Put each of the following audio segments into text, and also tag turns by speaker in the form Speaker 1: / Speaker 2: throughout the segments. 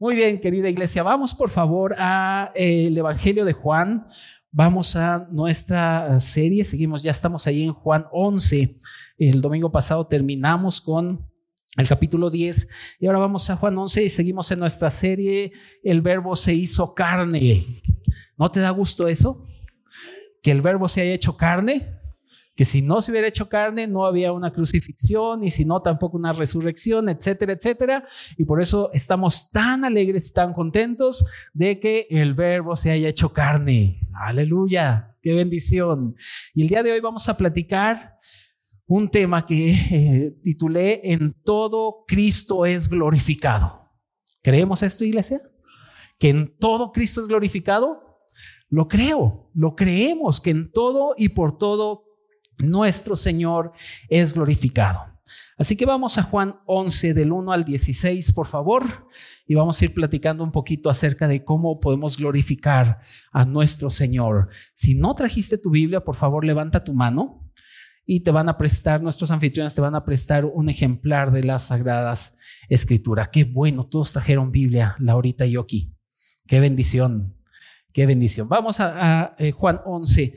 Speaker 1: Muy bien, querida iglesia, vamos por favor al eh, Evangelio de Juan. Vamos a nuestra serie, seguimos, ya estamos ahí en Juan 11. El domingo pasado terminamos con el capítulo 10 y ahora vamos a Juan 11 y seguimos en nuestra serie El verbo se hizo carne. ¿No te da gusto eso? Que el verbo se haya hecho carne que si no se hubiera hecho carne, no había una crucifixión y si no, tampoco una resurrección, etcétera, etcétera. Y por eso estamos tan alegres y tan contentos de que el verbo se haya hecho carne. Aleluya, qué bendición. Y el día de hoy vamos a platicar un tema que eh, titulé En todo Cristo es glorificado. ¿Creemos esto, iglesia? Que en todo Cristo es glorificado. Lo creo, lo creemos, que en todo y por todo nuestro Señor es glorificado. Así que vamos a Juan 11 del 1 al 16, por favor, y vamos a ir platicando un poquito acerca de cómo podemos glorificar a nuestro Señor. Si no trajiste tu Biblia, por favor, levanta tu mano y te van a prestar, nuestros anfitriones te van a prestar un ejemplar de las Sagradas Escrituras. Qué bueno, todos trajeron Biblia, Laurita y aquí. Qué bendición. Qué bendición. Vamos a, eh, Juan 11,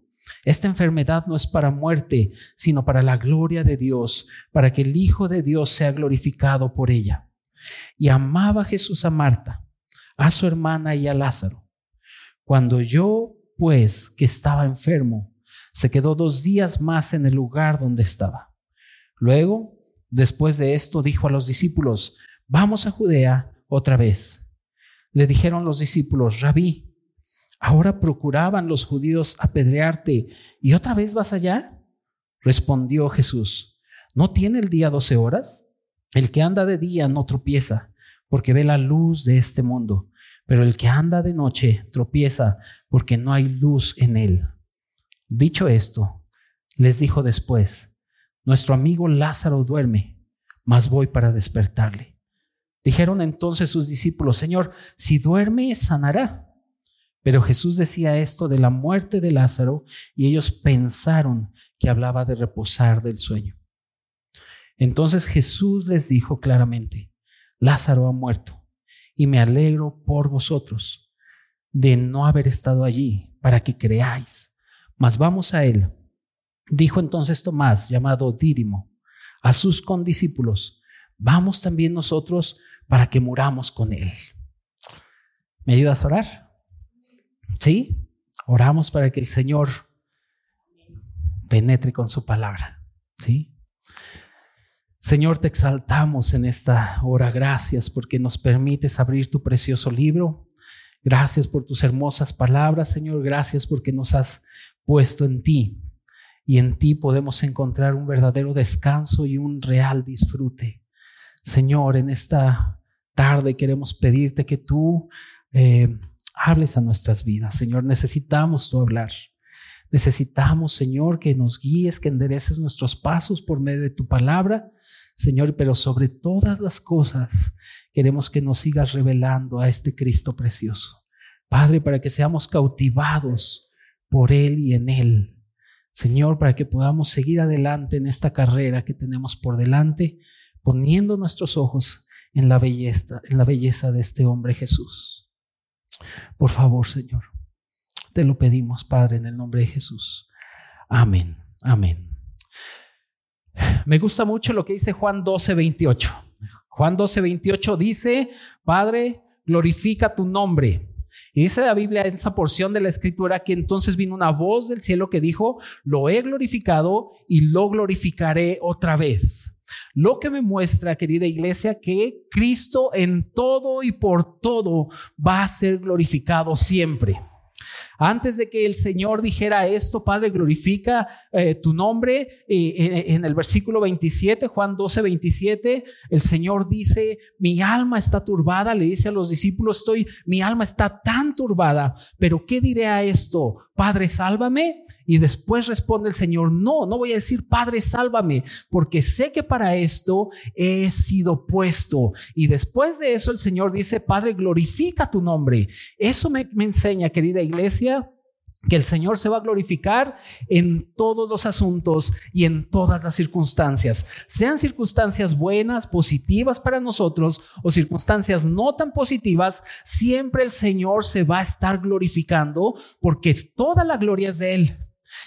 Speaker 1: esta enfermedad no es para muerte, sino para la gloria de Dios, para que el Hijo de Dios sea glorificado por ella. Y amaba Jesús a Marta, a su hermana y a Lázaro. Cuando yo, pues, que estaba enfermo, se quedó dos días más en el lugar donde estaba. Luego, después de esto, dijo a los discípulos, vamos a Judea otra vez. Le dijeron los discípulos, rabí, Ahora procuraban los judíos apedrearte y otra vez vas allá. Respondió Jesús, ¿no tiene el día doce horas? El que anda de día no tropieza, porque ve la luz de este mundo, pero el que anda de noche tropieza, porque no hay luz en él. Dicho esto, les dijo después, nuestro amigo Lázaro duerme, mas voy para despertarle. Dijeron entonces sus discípulos, Señor, si duerme, sanará. Pero Jesús decía esto de la muerte de Lázaro y ellos pensaron que hablaba de reposar del sueño. Entonces Jesús les dijo claramente, Lázaro ha muerto y me alegro por vosotros de no haber estado allí para que creáis. Mas vamos a él. Dijo entonces Tomás, llamado Dídimo, a sus condiscípulos, vamos también nosotros para que muramos con él. ¿Me ayudas a orar? ¿Sí? Oramos para que el Señor penetre con su palabra. ¿Sí? Señor, te exaltamos en esta hora. Gracias porque nos permites abrir tu precioso libro. Gracias por tus hermosas palabras, Señor. Gracias porque nos has puesto en ti. Y en ti podemos encontrar un verdadero descanso y un real disfrute. Señor, en esta tarde queremos pedirte que tú eh, hables a nuestras vidas. Señor, necesitamos tu hablar. Necesitamos, Señor, que nos guíes, que endereces nuestros pasos por medio de tu palabra. Señor, pero sobre todas las cosas queremos que nos sigas revelando a este Cristo precioso. Padre, para que seamos cautivados por Él y en Él. Señor, para que podamos seguir adelante en esta carrera que tenemos por delante, poniendo nuestros ojos en la belleza, en la belleza de este hombre Jesús. Por favor, Señor, te lo pedimos, Padre, en el nombre de Jesús. Amén, amén. Me gusta mucho lo que dice Juan 12, 28. Juan 12, 28 dice, Padre, glorifica tu nombre. Y dice la Biblia en esa porción de la escritura que entonces vino una voz del cielo que dijo, lo he glorificado y lo glorificaré otra vez. Lo que me muestra, querida iglesia, que Cristo en todo y por todo va a ser glorificado siempre. Antes de que el Señor dijera esto, Padre, glorifica eh, tu nombre. Eh, en, el versículo 27, Juan 12, 27, el Señor dice, mi alma está turbada, le dice a los discípulos, estoy, mi alma está tan turbada, pero ¿qué diré a esto? Padre, sálvame. Y después responde el Señor, no, no voy a decir, Padre, sálvame, porque sé que para esto he sido puesto. Y después de eso el Señor dice, Padre, glorifica tu nombre. Eso me, me enseña, querida iglesia, que el Señor se va a glorificar en todos los asuntos y en todas las circunstancias, sean circunstancias buenas, positivas para nosotros o circunstancias no tan positivas, siempre el Señor se va a estar glorificando porque toda la gloria es de Él.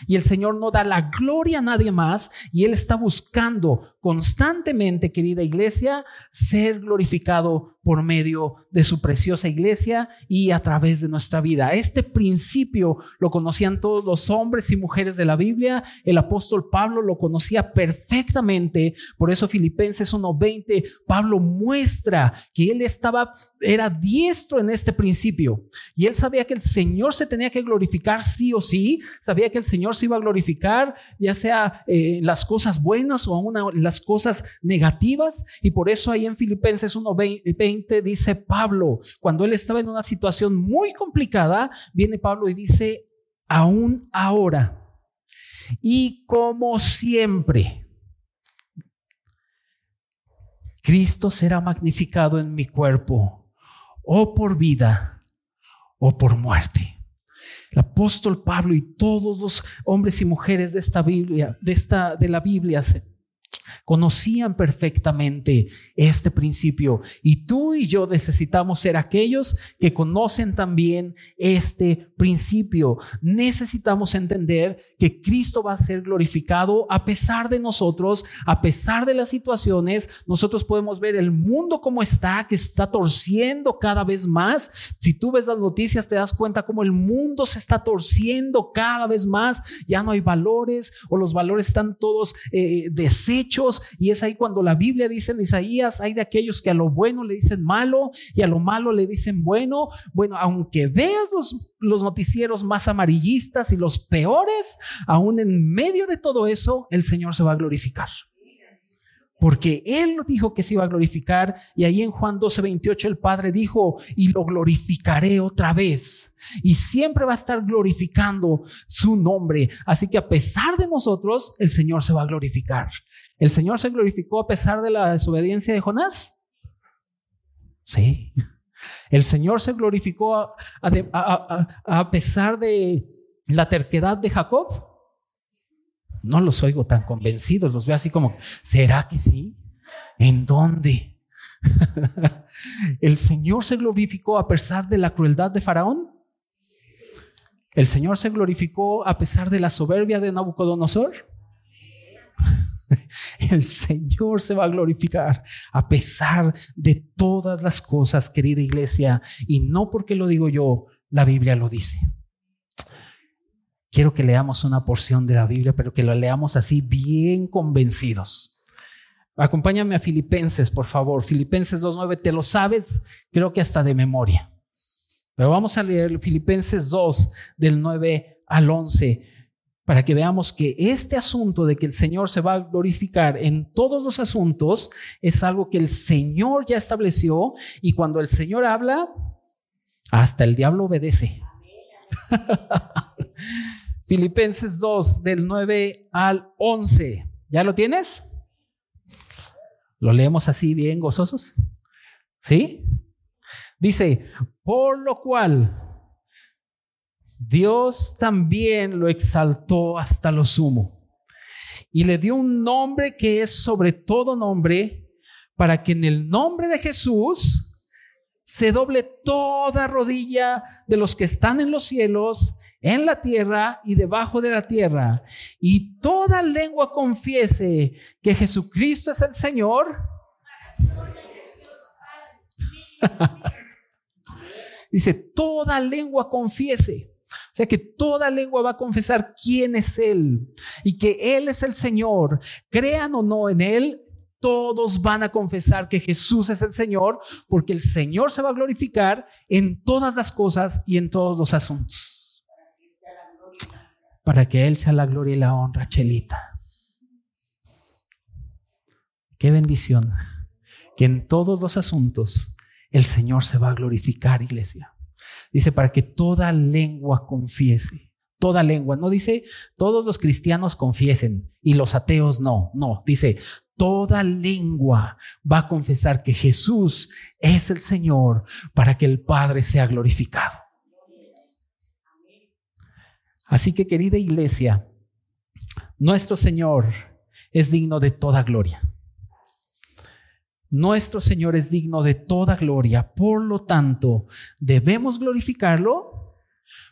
Speaker 1: Y el Señor no da la gloria a nadie más y Él está buscando constantemente, querida iglesia, ser glorificado por medio de su preciosa iglesia y a través de nuestra vida. Este principio lo conocían todos los hombres y mujeres de la Biblia. El apóstol Pablo lo conocía perfectamente. Por eso Filipenses 1:20, Pablo muestra que él estaba, era diestro en este principio. Y él sabía que el Señor se tenía que glorificar sí o sí. Sabía que el Señor se iba a glorificar, ya sea eh, las cosas buenas o aún las cosas negativas. Y por eso ahí en Filipenses 1:20 dice Pablo, cuando él estaba en una situación muy complicada, viene Pablo y dice, aún ahora, y como siempre, Cristo será magnificado en mi cuerpo, o por vida, o por muerte. El apóstol Pablo y todos los hombres y mujeres de esta Biblia, de esta de la Biblia Conocían perfectamente este principio y tú y yo necesitamos ser aquellos que conocen también este principio. Necesitamos entender que Cristo va a ser glorificado a pesar de nosotros, a pesar de las situaciones. Nosotros podemos ver el mundo como está, que está torciendo cada vez más. Si tú ves las noticias te das cuenta cómo el mundo se está torciendo cada vez más. Ya no hay valores o los valores están todos eh, y es ahí cuando la Biblia dice en Isaías, hay de aquellos que a lo bueno le dicen malo y a lo malo le dicen bueno. Bueno, aunque veas los, los noticieros más amarillistas y los peores, aún en medio de todo eso, el Señor se va a glorificar porque Él dijo que se iba a glorificar y ahí en Juan 12, 28 el Padre dijo, y lo glorificaré otra vez. Y siempre va a estar glorificando su nombre. Así que a pesar de nosotros, el Señor se va a glorificar. ¿El Señor se glorificó a pesar de la desobediencia de Jonás? Sí. ¿El Señor se glorificó a, a pesar de la terquedad de Jacob? No los oigo tan convencidos, los veo así como, ¿será que sí? ¿En dónde? ¿El Señor se glorificó a pesar de la crueldad de Faraón? ¿El Señor se glorificó a pesar de la soberbia de Nabucodonosor? El Señor se va a glorificar a pesar de todas las cosas, querida iglesia, y no porque lo digo yo, la Biblia lo dice. Quiero que leamos una porción de la Biblia, pero que lo leamos así bien convencidos. Acompáñame a Filipenses, por favor. Filipenses 2.9, te lo sabes, creo que hasta de memoria. Pero vamos a leer Filipenses 2 del 9 al 11 para que veamos que este asunto de que el Señor se va a glorificar en todos los asuntos es algo que el Señor ya estableció y cuando el Señor habla, hasta el diablo obedece. Filipenses 2 del 9 al 11. ¿Ya lo tienes? ¿Lo leemos así bien gozosos? ¿Sí? Dice, por lo cual Dios también lo exaltó hasta lo sumo y le dio un nombre que es sobre todo nombre para que en el nombre de Jesús se doble toda rodilla de los que están en los cielos en la tierra y debajo de la tierra, y toda lengua confiese que Jesucristo es el Señor. Dice, toda lengua confiese. O sea que toda lengua va a confesar quién es Él y que Él es el Señor. Crean o no en Él, todos van a confesar que Jesús es el Señor porque el Señor se va a glorificar en todas las cosas y en todos los asuntos. Para que Él sea la gloria y la honra, Chelita. Qué bendición que en todos los asuntos el Señor se va a glorificar, iglesia. Dice, para que toda lengua confiese, toda lengua. No dice, todos los cristianos confiesen y los ateos no, no. Dice, toda lengua va a confesar que Jesús es el Señor para que el Padre sea glorificado. Así que querida iglesia, nuestro Señor es digno de toda gloria. Nuestro Señor es digno de toda gloria. Por lo tanto, debemos glorificarlo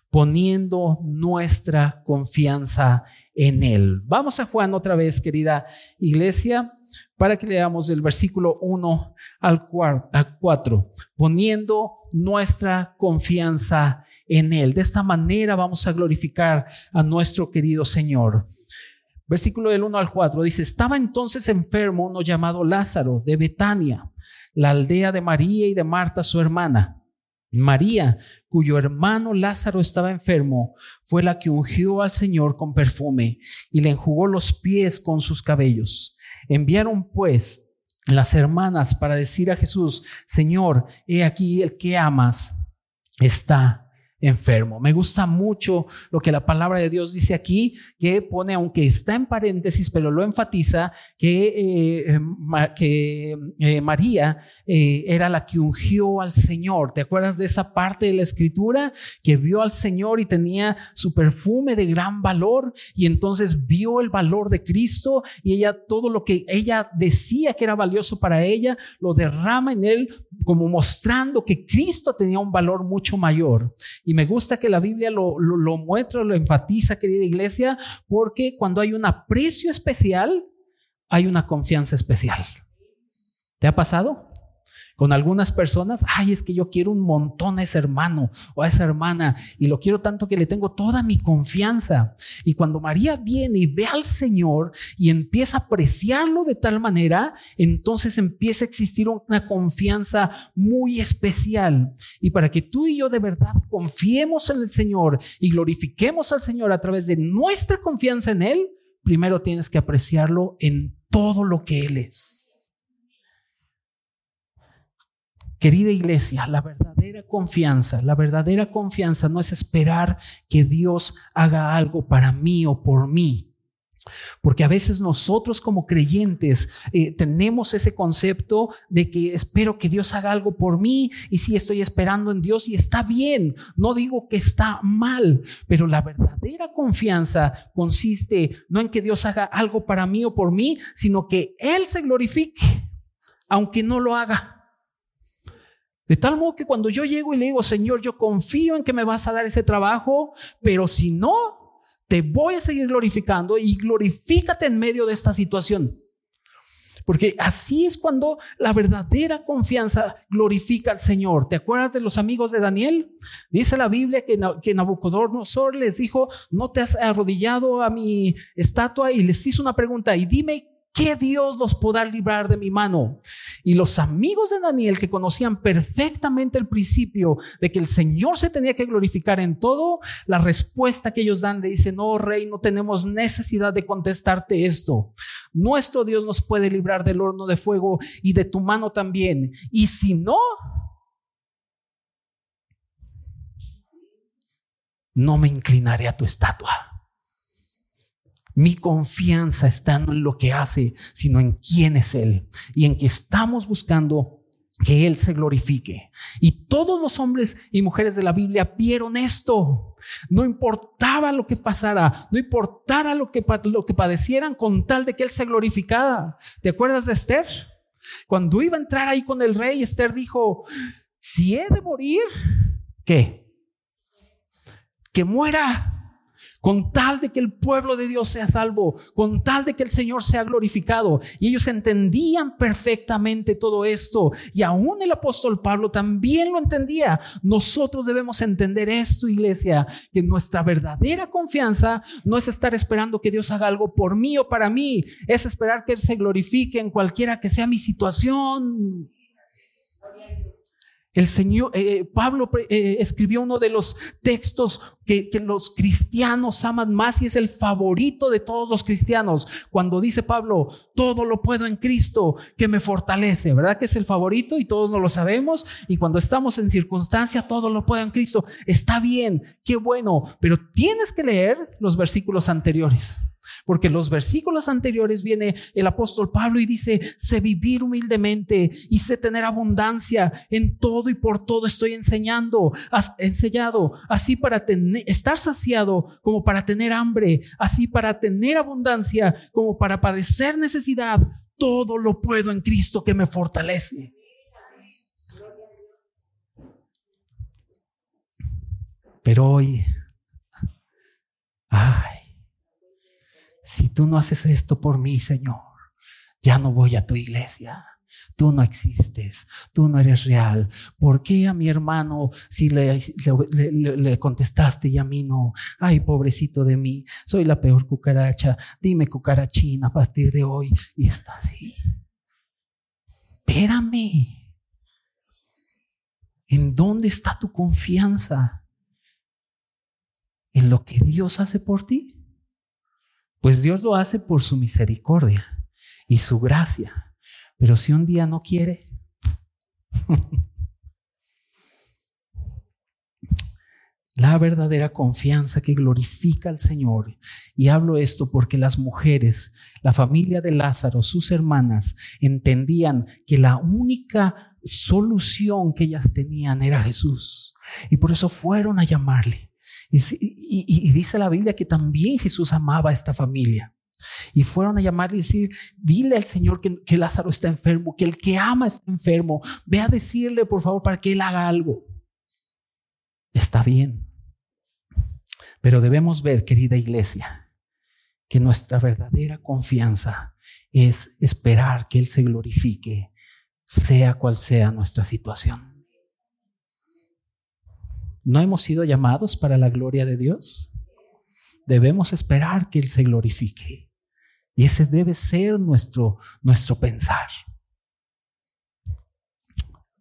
Speaker 1: poniendo nuestra confianza en Él. Vamos a Juan otra vez, querida iglesia, para que leamos el versículo 1 al 4, poniendo nuestra confianza en Él. De esta manera vamos a glorificar a nuestro querido Señor. Versículo del 1 al 4 dice, estaba entonces enfermo uno llamado Lázaro de Betania, la aldea de María y de Marta su hermana. María, cuyo hermano Lázaro estaba enfermo, fue la que ungió al Señor con perfume y le enjugó los pies con sus cabellos. Enviaron pues las hermanas para decir a Jesús, Señor, he aquí el que amas está enfermo. Me gusta mucho lo que la palabra de Dios dice aquí, que pone, aunque está en paréntesis, pero lo enfatiza, que, eh, que eh, María eh, era la que ungió al Señor. ¿Te acuerdas de esa parte de la escritura? Que vio al Señor y tenía su perfume de gran valor y entonces vio el valor de Cristo y ella todo lo que ella decía que era valioso para ella, lo derrama en él como mostrando que Cristo tenía un valor mucho mayor. Me gusta que la Biblia lo, lo, muestra, lo enfatiza, querida iglesia, porque cuando hay un aprecio especial, hay una confianza especial. ¿Te ha pasado? Con algunas personas, ay, es que yo quiero un montón a ese hermano o a esa hermana y lo quiero tanto que le tengo toda mi confianza. Y cuando María viene y ve al Señor y empieza a apreciarlo de tal manera, entonces empieza a existir una confianza muy especial. Y para que tú y yo de verdad confiemos en el Señor y glorifiquemos al Señor a través de nuestra confianza en Él, primero tienes que apreciarlo en todo lo que Él es. Querida iglesia, la verdadera confianza, la verdadera confianza no es esperar que Dios haga algo para mí o por mí. Porque a veces nosotros como creyentes eh, tenemos ese concepto de que espero que Dios haga algo por mí y si estoy esperando en Dios y está bien, no digo que está mal, pero la verdadera confianza consiste no en que Dios haga algo para mí o por mí, sino que Él se glorifique, aunque no lo haga. De tal modo que cuando yo llego y le digo, Señor, yo confío en que me vas a dar ese trabajo, pero si no, te voy a seguir glorificando y glorifícate en medio de esta situación. Porque así es cuando la verdadera confianza glorifica al Señor. ¿Te acuerdas de los amigos de Daniel? Dice la Biblia que, Nabucodonosor les dijo, no te has arrodillado a mi estatua y les hizo una pregunta y dime ¿Qué Dios los podrá librar de mi mano? Y los amigos de Daniel que conocían perfectamente el principio de que el Señor se tenía que glorificar en todo, la respuesta que ellos dan le dice, no, rey, no tenemos necesidad de contestarte esto. Nuestro Dios nos puede librar del horno de fuego y de tu mano también. Y si no, no me inclinaré a tu estatua. Mi confianza está no en lo que hace, sino en quién es Él y en que estamos buscando que Él se glorifique. Y todos los hombres y mujeres de la Biblia vieron esto. No importaba lo que pasara, no importara lo que, lo que padecieran con tal de que Él se glorificara. ¿Te acuerdas de Esther? Cuando iba a entrar ahí con el rey, Esther dijo, si he de morir, ¿qué? Que muera con tal de que el pueblo de Dios sea salvo, con tal de que el Señor sea glorificado. Y ellos entendían perfectamente todo esto. Y aún el apóstol Pablo también lo entendía. Nosotros debemos entender esto, iglesia, que nuestra verdadera confianza no es estar esperando que Dios haga algo por mí o para mí, es esperar que Él se glorifique en cualquiera que sea mi situación. El Señor, eh, eh, Pablo eh, escribió uno de los textos que, que, los cristianos aman más y es el favorito de todos los cristianos. Cuando dice Pablo, todo lo puedo en Cristo que me fortalece, ¿verdad? Que es el favorito y todos no lo sabemos. Y cuando estamos en circunstancia, todo lo puedo en Cristo. Está bien, qué bueno, pero tienes que leer los versículos anteriores. Porque los versículos anteriores viene el apóstol Pablo y dice, sé vivir humildemente y sé tener abundancia en todo y por todo estoy enseñando, enseñado, así para estar saciado como para tener hambre, así para tener abundancia como para padecer necesidad. Todo lo puedo en Cristo que me fortalece. Pero hoy, ay, si tú no haces esto por mí, Señor, ya no voy a tu iglesia. Tú no existes, tú no eres real. ¿Por qué a mi hermano si le, contestaste y a mí no? Ay, pobrecito de mí, soy la peor cucaracha. Dime cucarachina a partir de hoy. Y está así. Espérame. ¿En dónde está tu confianza? ¿En lo que Dios hace por ti? Pues Dios lo hace por su misericordia y su gracia. Pero si un día no quiere, la verdadera confianza que glorifica al Señor. Y hablo esto porque las mujeres, la familia de Lázaro, sus hermanas, entendían que la única solución que ellas tenían era Jesús. Y por eso fueron a llamarle. Y, dice la Biblia que también Jesús amaba a esta familia. Y fueron a llamarle y decir, dile al Señor que, que, Lázaro está enfermo, que el que ama está enfermo. Ve a decirle, por favor, para que él haga algo. Está bien. Pero debemos ver, querida iglesia, que nuestra verdadera confianza es esperar que Él se glorifique, sea cual sea nuestra situación. ¿No hemos sido llamados para la gloria de Dios? Debemos esperar que Él se glorifique. Y ese debe ser nuestro, nuestro pensar.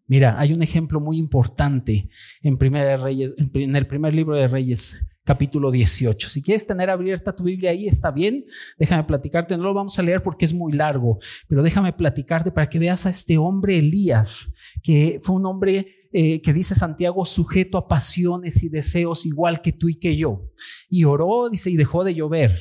Speaker 1: Mira, hay un ejemplo muy importante en, Primera Reyes, en el primer libro de Reyes, capítulo 18. Si quieres tener abierta tu Biblia ahí, está bien. Déjame platicarte, no lo vamos a leer porque es muy largo, pero déjame platicarte para que veas a este hombre Elías, que fue un hombre eh, que dice Santiago, sujeto a pasiones y deseos igual que tú y que yo. Y oró, dice, y dejó de llover.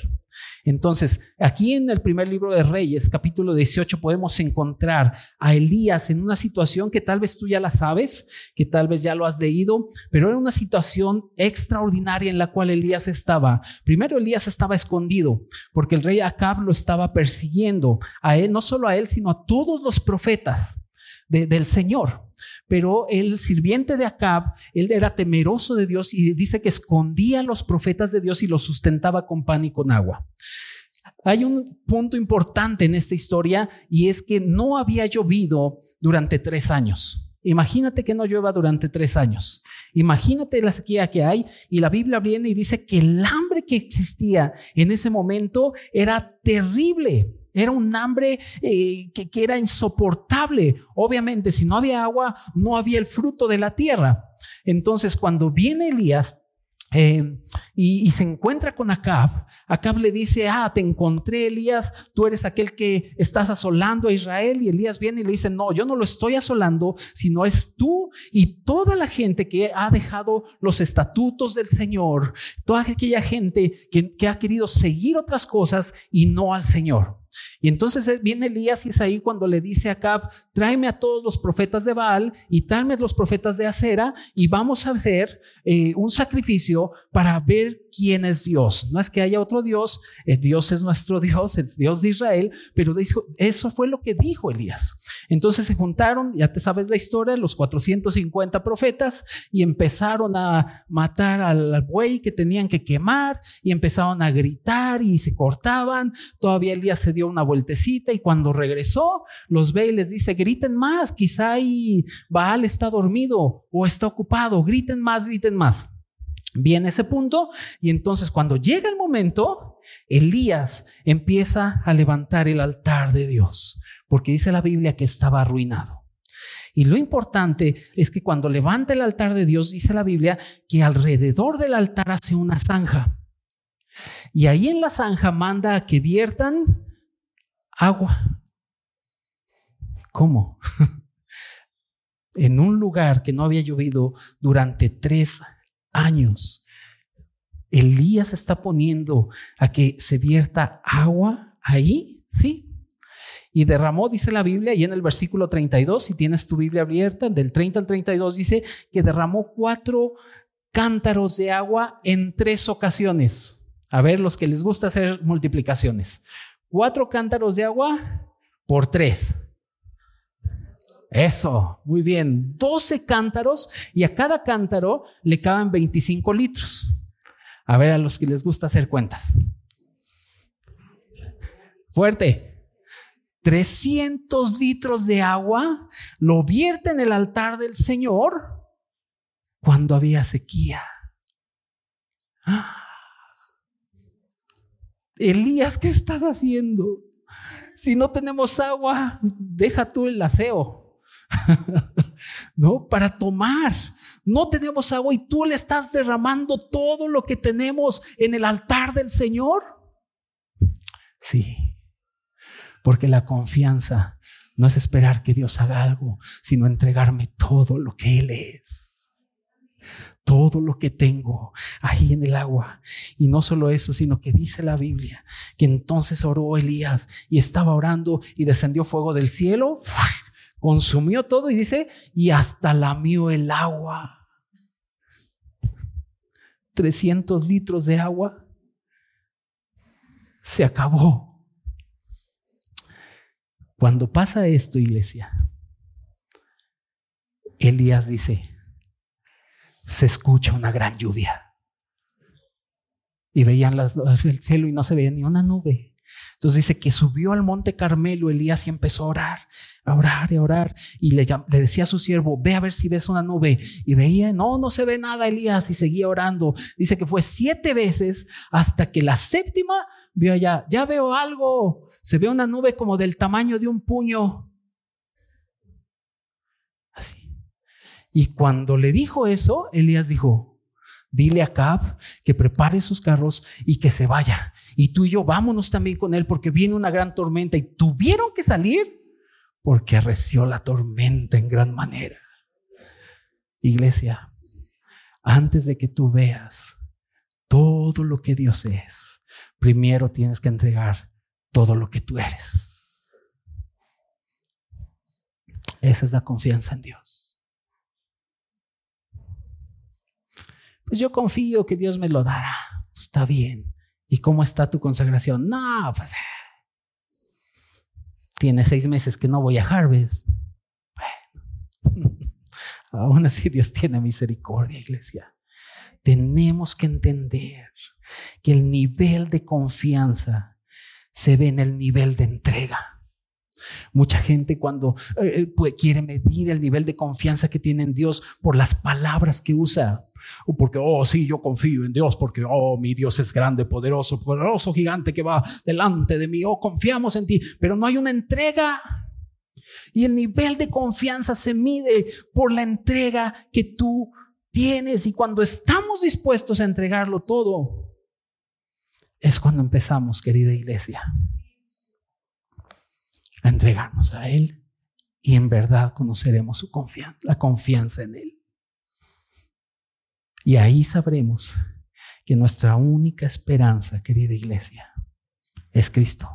Speaker 1: Entonces, aquí en el primer libro de Reyes, capítulo 18, podemos encontrar a Elías en una situación que tal vez tú ya la sabes, que tal vez ya lo has leído, pero era una situación extraordinaria en la cual Elías estaba. Primero Elías estaba escondido porque el rey Acab lo estaba persiguiendo a él, no solo a él, sino a todos los profetas del Señor. Pero el sirviente de Acab, él era temeroso de Dios y dice que escondía a los profetas de Dios y los sustentaba con pan y con agua. Hay un punto importante en esta historia y es que no había llovido durante tres años. Imagínate que no llueva durante tres años. Imagínate la sequía que hay y la Biblia viene y dice que el hambre que existía en ese momento era terrible. Era un hambre eh, que, que era insoportable. Obviamente, si no había agua, no había el fruto de la tierra. Entonces, cuando viene Elías, eh, y, se encuentra con Acab. Acab le dice, ah, te encontré, Elías, tú eres aquel que estás asolando a Israel. Y Elías viene y le dice, no, yo no lo estoy asolando, sino es tú y toda la gente que ha dejado los estatutos del Señor, toda aquella gente que, que ha querido seguir otras cosas y no al Señor. Y entonces eh, viene Elías y es ahí cuando le dice a Acab, tráeme a todos los profetas de Baal y tráeme a los profetas de Acera y vamos a hacer eh, un sacrificio para ver quién es Dios. No es que haya otro Dios, eh, Dios es nuestro Dios, es Dios de Israel, pero dijo, eso fue lo que dijo Elías. Entonces se juntaron, ya te sabes la historia, los 450 profetas y empezaron a matar al buey que tenían que quemar y empezaron a gritar y se cortaban. Todavía Elías se dio una vueltecita y cuando regresó, los ve y les dice, griten más, quizá ahí Baal está dormido o está ocupado, griten más, griten más. Viene ese punto y entonces cuando llega el momento, Elías empieza a levantar el altar de Dios, porque dice la Biblia que estaba arruinado. Y lo importante es que cuando levanta el altar de Dios, dice la Biblia, que alrededor del altar hace una zanja. Y ahí en la zanja manda a que viertan agua. ¿Cómo? en un lugar que no había llovido durante tres años. Elías está poniendo a que se vierta agua ahí, ¿sí? Y derramó, dice la Biblia, y en el versículo 32, si tienes tu Biblia abierta, del 30 al 32, dice que derramó cuatro cántaros de agua en tres ocasiones. A ver, los que les gusta hacer multiplicaciones. Cuatro cántaros de agua por tres. Eso, muy bien. 12 cántaros y a cada cántaro le caben 25 litros. A ver, a los que les gusta hacer cuentas. Fuerte. 300 litros de agua lo vierte en el altar del Señor cuando había sequía. Elías, ¿qué estás haciendo? Si no tenemos agua, deja tú el aseo. no, para tomar. No tenemos agua y tú le estás derramando todo lo que tenemos en el altar del Señor. Sí. Porque la confianza no es esperar que Dios haga algo, sino entregarme todo lo que Él es. Todo lo que tengo ahí en el agua. Y no solo eso, sino que dice la Biblia que entonces oró Elías y estaba orando y descendió fuego del cielo, consumió todo y dice, y hasta lamió el agua. 300 litros de agua se acabó. Cuando pasa esto, iglesia, Elías dice, se escucha una gran lluvia. Y veían las, el cielo y no se veía ni una nube. Entonces dice que subió al monte Carmelo Elías y empezó a orar, a orar y a orar. Y le, le, decía a su siervo, ve a ver si ves una nube. Y veía, no, no se ve nada Elías y seguía orando. Dice que fue siete veces hasta que la séptima vio allá, ya veo algo se ve una nube como del tamaño de un puño. Así. Y cuando le dijo eso, Elías dijo, dile a Cab que prepare sus carros y que se vaya. Y tú y yo vámonos también con él porque viene una gran tormenta y tuvieron que salir porque arreció la tormenta en gran manera. Iglesia, antes de que tú veas todo lo que Dios es, primero tienes que entregar todo lo que tú eres. Esa es la confianza en Dios. Pues yo confío que Dios me lo dará. Está bien. ¿Y cómo está tu consagración? No, pues tiene seis meses que no voy a Harvest. Bueno, aún así Dios tiene misericordia, iglesia. Tenemos que entender que el nivel de confianza se ve en el nivel de entrega. Mucha gente cuando eh, eh, quiere medir el nivel de confianza que tiene en Dios por las palabras que usa. O porque, oh, sí, yo confío en Dios, porque, oh, mi Dios es grande, poderoso, poderoso, gigante que va delante de mí, oh, confiamos en ti, pero no hay una entrega. Y el nivel de confianza se mide por la entrega que tú tienes. Y cuando estamos dispuestos a entregarlo todo, es cuando empezamos, querida iglesia, a entregarnos a Él y en verdad conoceremos su confianza, la confianza en Él. Y ahí sabremos que nuestra única esperanza, querida iglesia, es Cristo.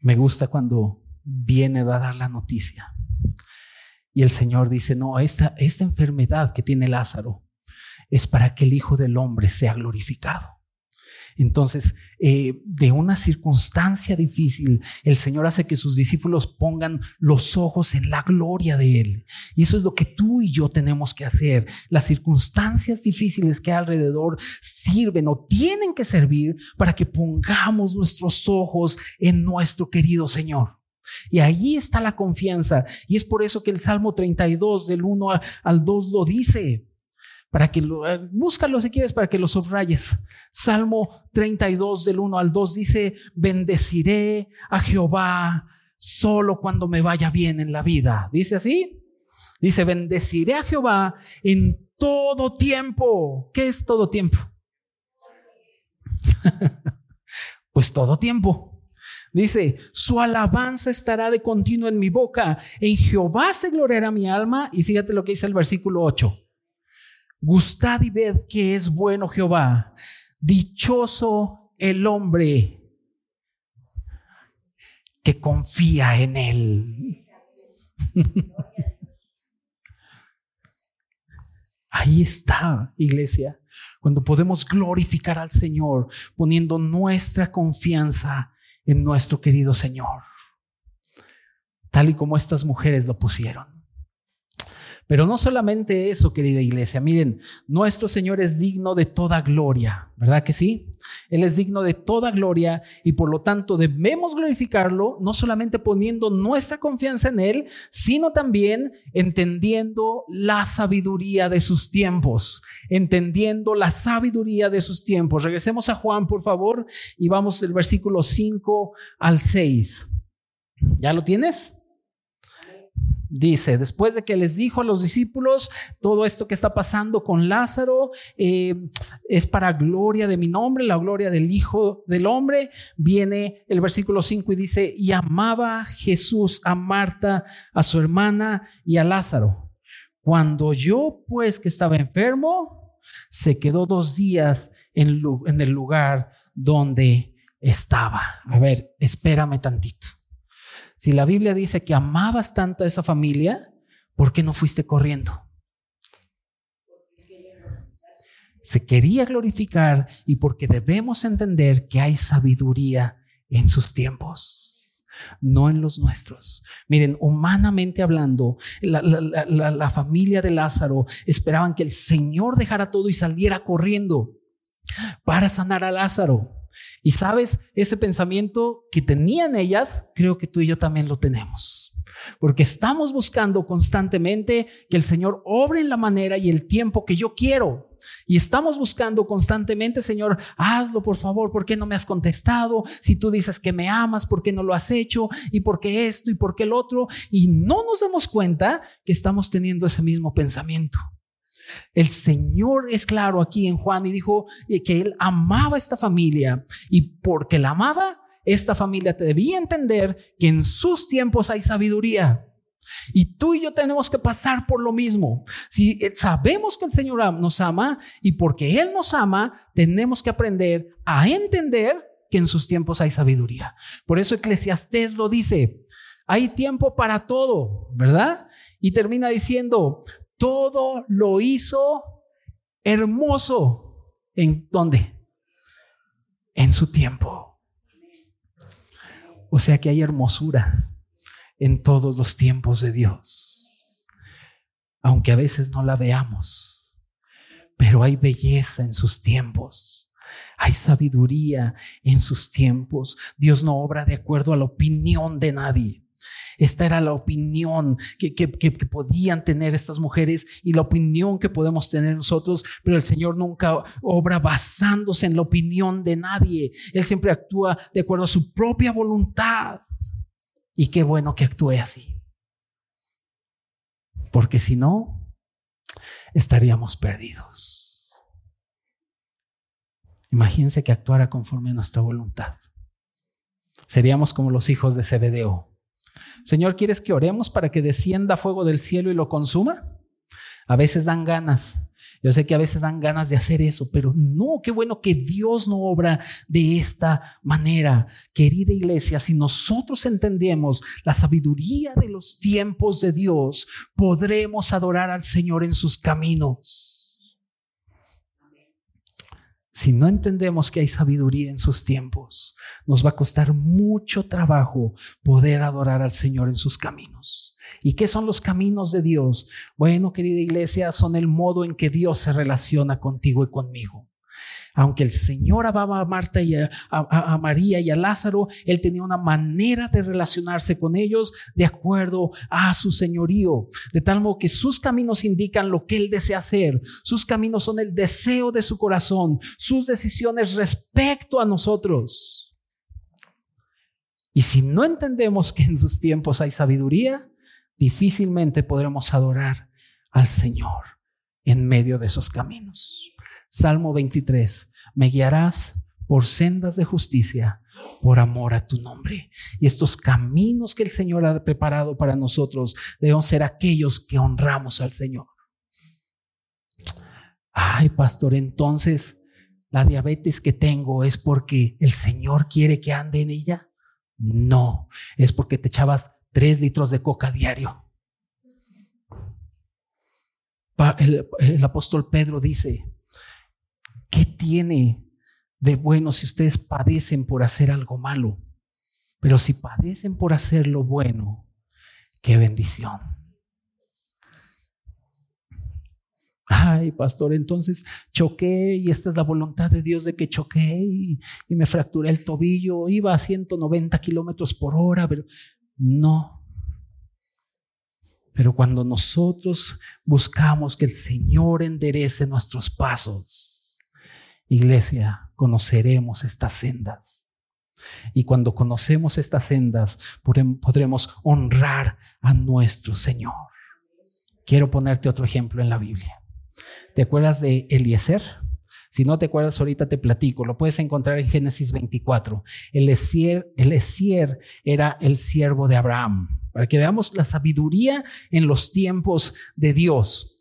Speaker 1: Me gusta cuando viene a dar la noticia y el Señor dice, no, esta, esta enfermedad que tiene Lázaro es para que el Hijo del Hombre sea glorificado. Entonces, eh, de una circunstancia difícil, el Señor hace que sus discípulos pongan los ojos en la gloria de Él. Y eso es lo que tú y yo tenemos que hacer. Las circunstancias difíciles que hay alrededor sirven o tienen que servir para que pongamos nuestros ojos en nuestro querido Señor. Y ahí está la confianza. Y es por eso que el Salmo 32 del 1 al 2 lo dice. Para que lo, eh, búscalo si quieres para que lo subrayes. Salmo 32 del 1 al 2 dice, bendeciré a Jehová solo cuando me vaya bien en la vida. Dice así. Dice, bendeciré a Jehová en todo tiempo. ¿Qué es todo tiempo? pues todo tiempo. Dice, su alabanza estará de continuo en mi boca. En Jehová se gloriará mi alma. Y fíjate lo que dice el versículo 8. Gustad y ved que es bueno Jehová. Dichoso el hombre que confía en él. Ahí está, iglesia, cuando podemos glorificar al Señor poniendo nuestra confianza en nuestro querido Señor, tal y como estas mujeres lo pusieron. Pero no solamente eso, querida iglesia. Miren, nuestro Señor es digno de toda gloria, ¿verdad que sí? Él es digno de toda gloria y por lo tanto debemos glorificarlo, no solamente poniendo nuestra confianza en Él, sino también entendiendo la sabiduría de sus tiempos, entendiendo la sabiduría de sus tiempos. Regresemos a Juan, por favor, y vamos del versículo 5 al 6. ¿Ya lo tienes? Dice, después de que les dijo a los discípulos, todo esto que está pasando con Lázaro eh, es para gloria de mi nombre, la gloria del Hijo del Hombre, viene el versículo 5 y dice, y amaba Jesús a Marta, a su hermana y a Lázaro. Cuando yo pues que estaba enfermo, se quedó dos días en, en el lugar donde estaba. A ver, espérame tantito. Si la Biblia dice que amabas tanto a esa familia, ¿por qué no fuiste corriendo? Se quería glorificar y porque debemos entender que hay sabiduría en sus tiempos, no en los nuestros. Miren, humanamente hablando, la, la, familia de Lázaro esperaban que el Señor dejara todo y saliera corriendo para sanar a Lázaro. Y sabes, ese pensamiento que tenían ellas, creo que tú y yo también lo tenemos. Porque estamos buscando constantemente que el Señor obre en la manera y el tiempo que yo quiero. Y estamos buscando constantemente, Señor, hazlo por favor, ¿por qué no me has contestado? Si tú dices que me amas, ¿por qué no lo has hecho? ¿Y por qué esto? ¿Y por qué el otro? Y no nos damos cuenta que estamos teniendo ese mismo pensamiento. El Señor es claro aquí en Juan y dijo que Él amaba esta familia y porque la amaba, esta familia debía entender que en sus tiempos hay sabiduría. Y tú y yo tenemos que pasar por lo mismo. Si sabemos que el Señor nos ama y porque Él nos ama, tenemos que aprender a entender que en sus tiempos hay sabiduría. Por eso Eclesiastés lo dice, hay tiempo para todo, ¿verdad? Y termina diciendo, todo lo hizo hermoso. ¿En dónde? En su tiempo. O sea que hay hermosura en todos los tiempos de Dios. Aunque a veces no la veamos, pero hay belleza en sus tiempos. Hay sabiduría en sus tiempos. Dios no obra de acuerdo a la opinión de nadie. Esta era la opinión que, podían tener estas mujeres y la opinión que podemos tener nosotros, pero el Señor nunca obra basándose en la opinión de nadie. Él siempre actúa de acuerdo a su propia voluntad. Y qué bueno que actúe así. Porque si no, estaríamos perdidos. Imagínense que actuara conforme a nuestra voluntad. Seríamos como los hijos de Zebedeo Señor, ¿quieres que oremos para que descienda fuego del cielo y lo consuma? A veces dan ganas. Yo sé que a veces dan ganas de hacer eso, pero no, qué bueno que Dios no obra de esta manera. Querida iglesia, si nosotros entendemos la sabiduría de los tiempos de Dios, podremos adorar al Señor en sus caminos. Si no entendemos que hay sabiduría en sus tiempos, nos va a costar mucho trabajo poder adorar al Señor en sus caminos. ¿Y qué son los caminos de Dios? Bueno, querida iglesia, son el modo en que Dios se relaciona contigo y conmigo. Aunque el Señor amaba a Marta y a, a, María y a Lázaro, Él tenía una manera de relacionarse con ellos de acuerdo a su señorío, de tal modo que sus caminos indican lo que Él desea hacer, sus caminos son el deseo de su corazón, sus decisiones respecto a nosotros. Y si no entendemos que en sus tiempos hay sabiduría, difícilmente podremos adorar al Señor en medio de esos caminos. Salmo 23, me guiarás por sendas de justicia por amor a tu nombre. Y estos caminos que el Señor ha preparado para nosotros deben ser aquellos que honramos al Señor. Ay, pastor, entonces la diabetes que tengo es porque el Señor quiere que ande en ella. No, es porque te echabas tres litros de coca diario. El, el apóstol Pedro dice, ¿Qué tiene de bueno si ustedes padecen por hacer algo malo? Pero si padecen por hacer lo bueno, qué bendición. Ay, pastor, entonces choqué y esta es la voluntad de Dios de que choqué y, y me fracturé el tobillo. Iba a 190 kilómetros por hora, pero no. Pero cuando nosotros buscamos que el Señor enderece nuestros pasos, Iglesia, conoceremos estas sendas. Y cuando conocemos estas sendas, podremos honrar a nuestro Señor. Quiero ponerte otro ejemplo en la Biblia. ¿Te acuerdas de Eliezer? Si no te acuerdas, ahorita te platico. Lo puedes encontrar en Génesis 24. Eliezer, Eliezer era el siervo de Abraham. Para que veamos la sabiduría en los tiempos de Dios.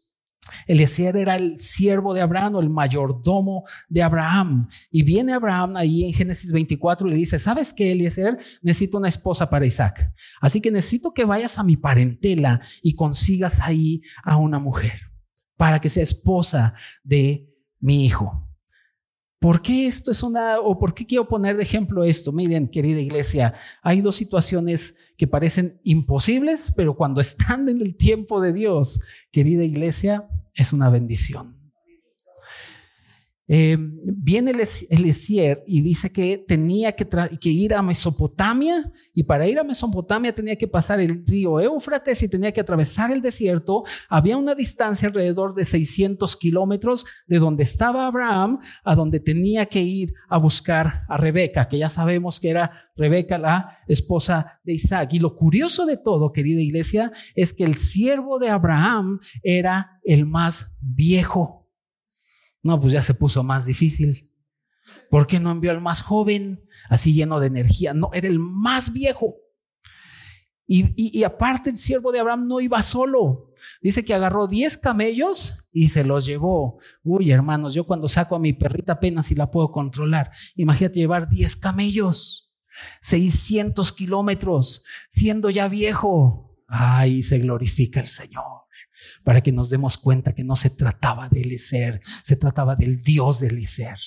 Speaker 1: Eliezer era el siervo de Abraham o el mayordomo de Abraham. Y viene Abraham ahí en Génesis 24 y le dice, ¿sabes qué, Eliezer? Necesito una esposa para Isaac. Así que necesito que vayas a mi parentela y consigas ahí a una mujer para que sea esposa de mi hijo. ¿Por qué esto es una, o por qué quiero poner de ejemplo esto? Miren, querida iglesia, hay dos situaciones que parecen imposibles, pero cuando están en el tiempo de Dios, querida iglesia, es una bendición. Eh, viene Eliezer y dice que tenía que, ir a Mesopotamia y para ir a Mesopotamia tenía que pasar el río Éufrates y tenía que atravesar el desierto. Había una distancia alrededor de 600 kilómetros de donde estaba Abraham a donde tenía que ir a buscar a Rebeca, que ya sabemos que era Rebeca la esposa de Isaac. Y lo curioso de todo, querida iglesia, es que el siervo de Abraham era el más viejo. No, pues ya se puso más difícil. ¿Por qué no envió al más joven, así lleno de energía? No, era el más viejo. Y, aparte el siervo de Abraham no iba solo. Dice que agarró 10 camellos y se los llevó. Uy, hermanos, yo cuando saco a mi perrita apenas si la puedo controlar. Imagínate llevar 10 camellos, 600 kilómetros, siendo ya viejo. Ay, se glorifica el Señor para que nos demos cuenta que no se trataba de Eliezer, se trataba del Dios de Eliezer.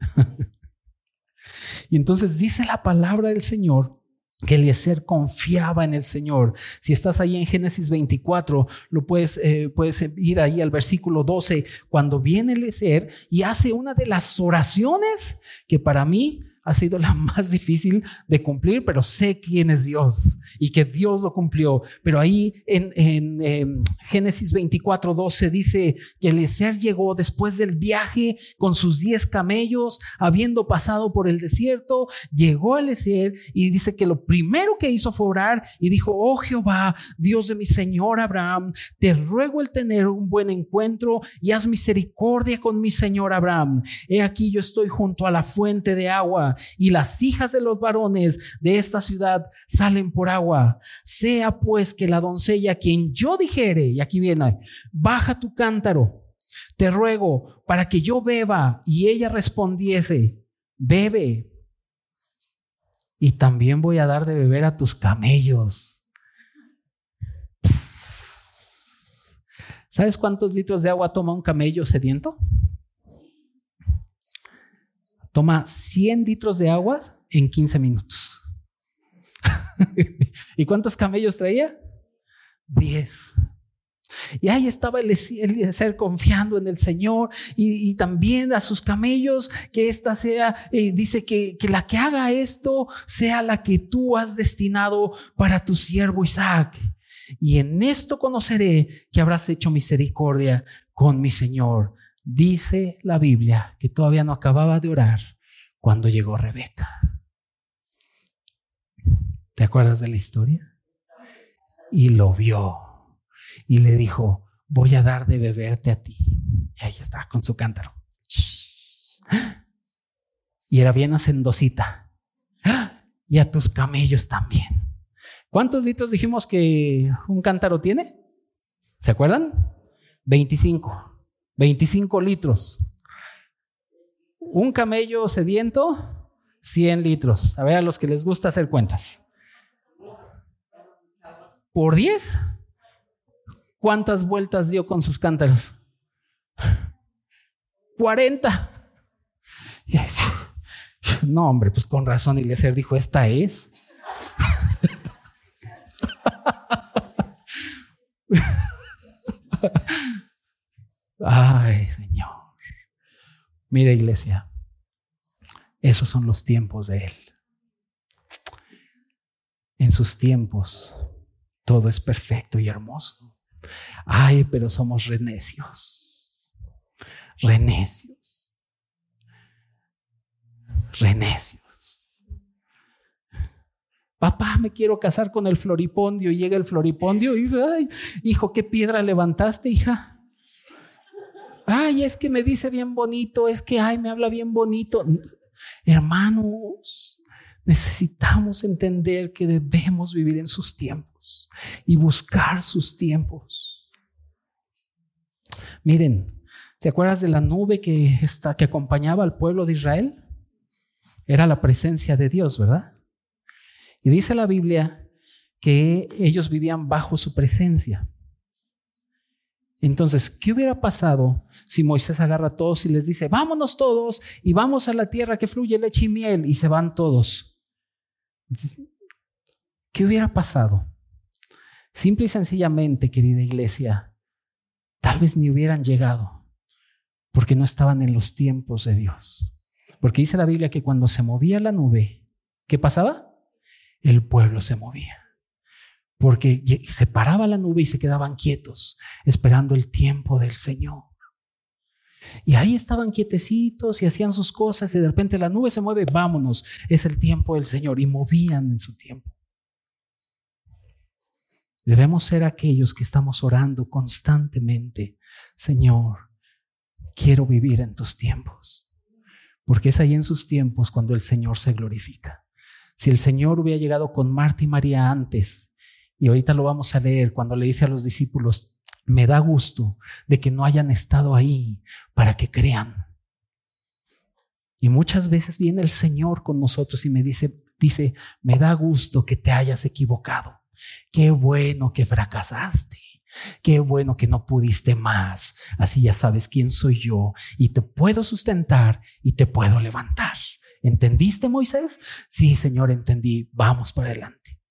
Speaker 1: y entonces dice la palabra del Señor que Eliezer confiaba en el Señor. Si estás ahí en Génesis 24, lo puedes, eh, puedes ir ahí al versículo 12, cuando viene Eliezer y hace una de las oraciones que para mí ha sido la más difícil de cumplir, pero sé quién es Dios y que Dios lo cumplió. Pero ahí en, en, Génesis 24, 12 dice que Eliezer llegó después del viaje con sus diez camellos, habiendo pasado por el desierto, llegó Eliezer y dice que lo primero que hizo fue orar y dijo, oh Jehová, Dios de mi Señor Abraham, te ruego el tener un buen encuentro y haz misericordia con mi Señor Abraham. He aquí yo estoy junto a la fuente de agua y las hijas de los varones de esta ciudad salen por agua. Sea pues que la doncella quien yo dijere, y aquí viene, baja tu cántaro, te ruego para que yo beba, y ella respondiese, bebe, y también voy a dar de beber a tus camellos. ¿Sabes cuántos litros de agua toma un camello sediento? Toma 100 litros de agua en 15 minutos. ¿Y cuántos camellos traía? 10. Y ahí estaba Eliezer confiando en el Señor y, también a sus camellos, que esta sea, eh, dice que, que la que haga esto sea la que tú has destinado para tu siervo Isaac. Y en esto conoceré que habrás hecho misericordia con mi Señor. Dice la Biblia que todavía no acababa de orar cuando llegó Rebeca. ¿Te acuerdas de la historia? Y lo vio y le dijo, voy a dar de beberte a ti. Y ahí está, con su cántaro. Y era bien hacendosita. Y a tus camellos también. ¿Cuántos litros dijimos que un cántaro tiene? ¿Se acuerdan? 25. 25 litros. Un camello sediento, 100 litros. A ver a los que les gusta hacer cuentas. ¿Por 10? ¿Cuántas vueltas dio con sus cántaros? 40. No, hombre, pues con razón Eliezer dijo, esta es. Ay, Señor. Mira, iglesia, esos son los tiempos de Él. En sus tiempos todo es perfecto y hermoso. Ay, pero somos renecios. Renecios. Renecios. Papá, me quiero casar con el floripondio. Llega el floripondio y dice, ay, hijo, ¿qué piedra levantaste, hija? Ay, es que me dice bien bonito, es que, ay, me habla bien bonito. Hermanos, necesitamos entender que debemos vivir en sus tiempos y buscar sus tiempos. Miren, ¿te acuerdas de la nube que, está, que acompañaba al pueblo de Israel? Era la presencia de Dios, ¿verdad? Y dice la Biblia que ellos vivían bajo su presencia. Entonces, ¿qué hubiera pasado si Moisés agarra a todos y les dice, vámonos todos y vamos a la tierra que fluye leche y miel y se van todos? ¿Qué hubiera pasado? Simple y sencillamente, querida iglesia, tal vez ni hubieran llegado porque no estaban en los tiempos de Dios. Porque dice la Biblia que cuando se movía la nube, ¿qué pasaba? El pueblo se movía porque se paraba la nube y se quedaban quietos, esperando el tiempo del Señor. Y ahí estaban quietecitos y hacían sus cosas y de repente la nube se mueve, vámonos, es el tiempo del Señor y movían en su tiempo. Debemos ser aquellos que estamos orando constantemente, Señor, quiero vivir en tus tiempos, porque es ahí en sus tiempos cuando el Señor se glorifica. Si el Señor hubiera llegado con Marta y María antes, y ahorita lo vamos a leer cuando le dice a los discípulos, me da gusto de que no hayan estado ahí para que crean. Y muchas veces viene el Señor con nosotros y me dice, dice, me da gusto que te hayas equivocado. Qué bueno que fracasaste. Qué bueno que no pudiste más. Así ya sabes quién soy yo y te puedo sustentar y te puedo levantar. ¿Entendiste, Moisés? Sí, Señor, entendí. Vamos para adelante.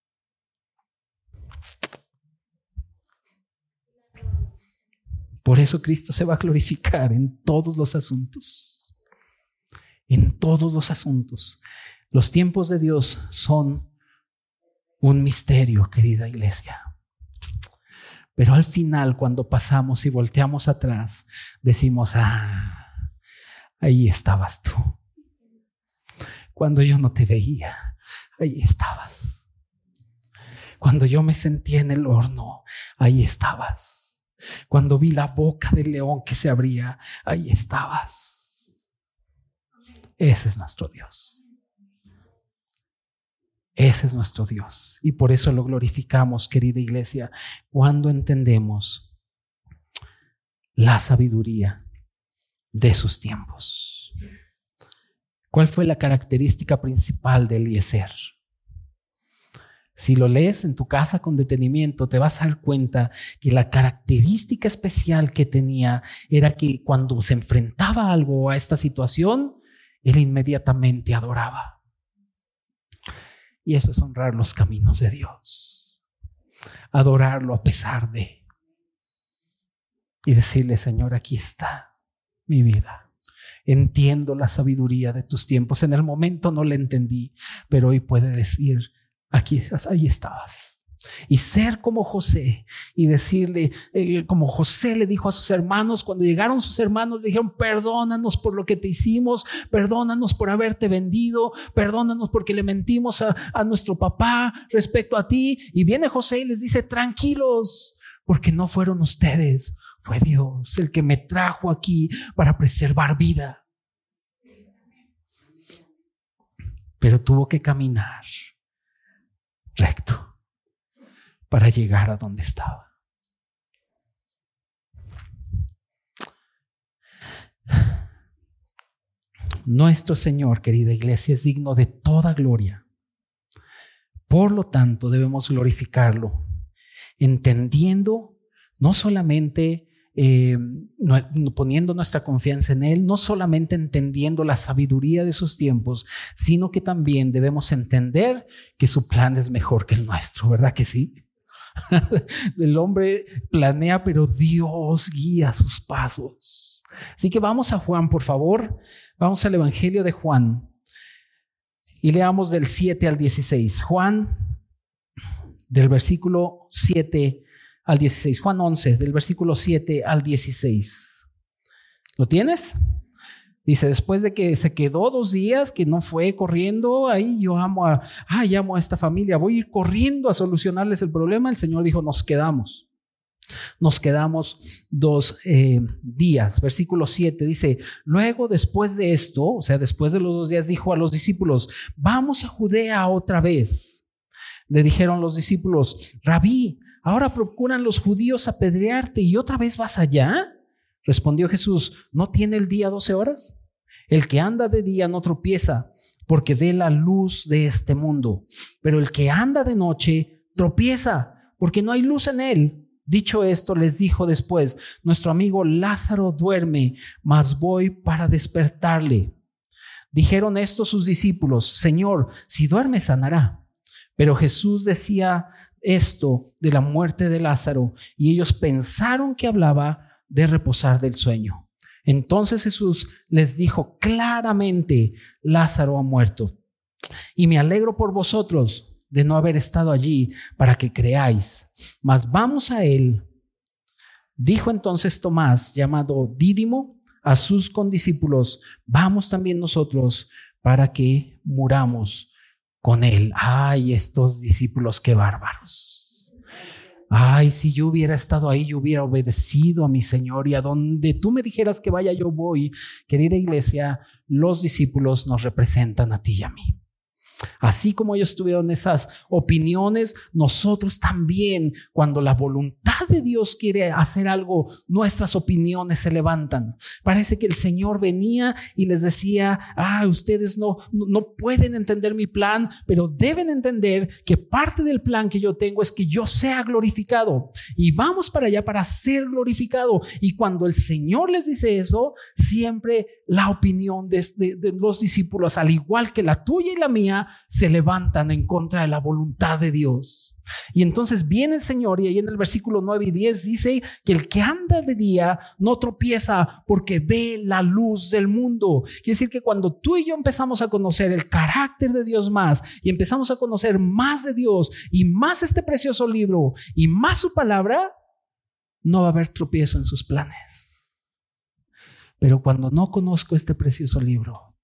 Speaker 1: Por eso Cristo se va a glorificar en todos los asuntos. En todos los asuntos. Los tiempos de Dios son un misterio, querida iglesia. Pero al final, cuando pasamos y volteamos atrás, decimos, ah, ahí estabas tú. Cuando yo no te veía, ahí estabas. Cuando yo me sentía en el horno, ahí estabas. Cuando vi la boca del león que se abría, ahí estabas. Ese es nuestro Dios. Ese es nuestro Dios. Y por eso lo glorificamos, querida iglesia, cuando entendemos la sabiduría de sus tiempos. ¿Cuál fue la característica principal de Eliezer? Si lo lees en tu casa con detenimiento, te vas a dar cuenta que la característica especial que tenía era que cuando se enfrentaba algo a esta situación, él inmediatamente adoraba. Y eso es honrar los caminos de Dios. Adorarlo a pesar de. y decirle, Señor, aquí está mi vida. Entiendo la sabiduría de tus tiempos. En el momento no la entendí, pero hoy puede decir, aquí estás, ahí estabas. Y ser como José y decirle, eh, como José le dijo a sus hermanos, cuando llegaron sus hermanos, le dijeron, perdónanos por lo que te hicimos, perdónanos por haberte vendido, perdónanos porque le mentimos a, a nuestro papá respecto a ti. Y viene José y les dice, tranquilos, porque no fueron ustedes, fue Dios el que me trajo aquí para preservar vida. Pero tuvo que caminar para llegar a donde estaba. Nuestro Señor, querida iglesia, es digno de toda gloria. Por lo tanto, debemos glorificarlo, entendiendo no solamente eh, poniendo nuestra confianza en Él, no solamente entendiendo la sabiduría de sus tiempos, sino que también debemos entender que su plan es mejor que el nuestro, ¿verdad que sí? El hombre planea, pero Dios guía sus pasos. Así que vamos a Juan, por favor. Vamos al Evangelio de Juan. Y leamos del 7 al 16. Juan, del versículo 7 al 16. Juan 11, del versículo 7 al 16. ¿Lo tienes? Dice, después de que se quedó dos días, que no fue corriendo, ahí yo amo a, ah, llamo a esta familia, voy a ir corriendo a solucionarles el problema. El Señor dijo, nos quedamos. Nos quedamos dos eh, días. Versículo 7 dice, luego después de esto, o sea, después de los dos días, dijo a los discípulos, vamos a Judea otra vez. Le dijeron los discípulos, rabí, ahora procuran los judíos apedrearte y otra vez vas allá. Respondió Jesús, ¿no tiene el día doce horas? El que anda de día no tropieza porque ve la luz de este mundo, pero el que anda de noche tropieza porque no hay luz en él. Dicho esto, les dijo después, nuestro amigo Lázaro duerme, mas voy para despertarle. Dijeron esto sus discípulos, Señor, si duerme sanará. Pero Jesús decía esto de la muerte de Lázaro y ellos pensaron que hablaba de reposar del sueño. Entonces Jesús les dijo claramente, Lázaro ha muerto. Y me alegro por vosotros de no haber estado allí para que creáis. Mas vamos a él. Dijo entonces Tomás, llamado Dídimo, a sus condiscípulos, vamos también nosotros para que muramos con él. Ay, estos discípulos, qué bárbaros. Ay, si yo hubiera estado ahí, yo hubiera obedecido a mi Señor y a donde tú me dijeras que vaya, yo voy. Querida iglesia, los discípulos nos representan a ti y a mí. Así como ellos tuvieron esas opiniones, nosotros también, cuando la voluntad de Dios quiere hacer algo, nuestras opiniones se levantan. Parece que el Señor venía y les decía, ah, ustedes no, no pueden entender mi plan, pero deben entender que parte del plan que yo tengo es que yo sea glorificado. Y vamos para allá para ser glorificado. Y cuando el Señor les dice eso, siempre la opinión de, los discípulos, al igual que la tuya y la mía, se levantan en contra de la voluntad de Dios. Y entonces viene el Señor y ahí en el versículo 9 y 10 dice que el que anda de día no tropieza porque ve la luz del mundo. Quiere decir que cuando tú y yo empezamos a conocer el carácter de Dios más y empezamos a conocer más de Dios y más este precioso libro y más su palabra, no va a haber tropiezo en sus planes. Pero cuando no conozco este precioso libro,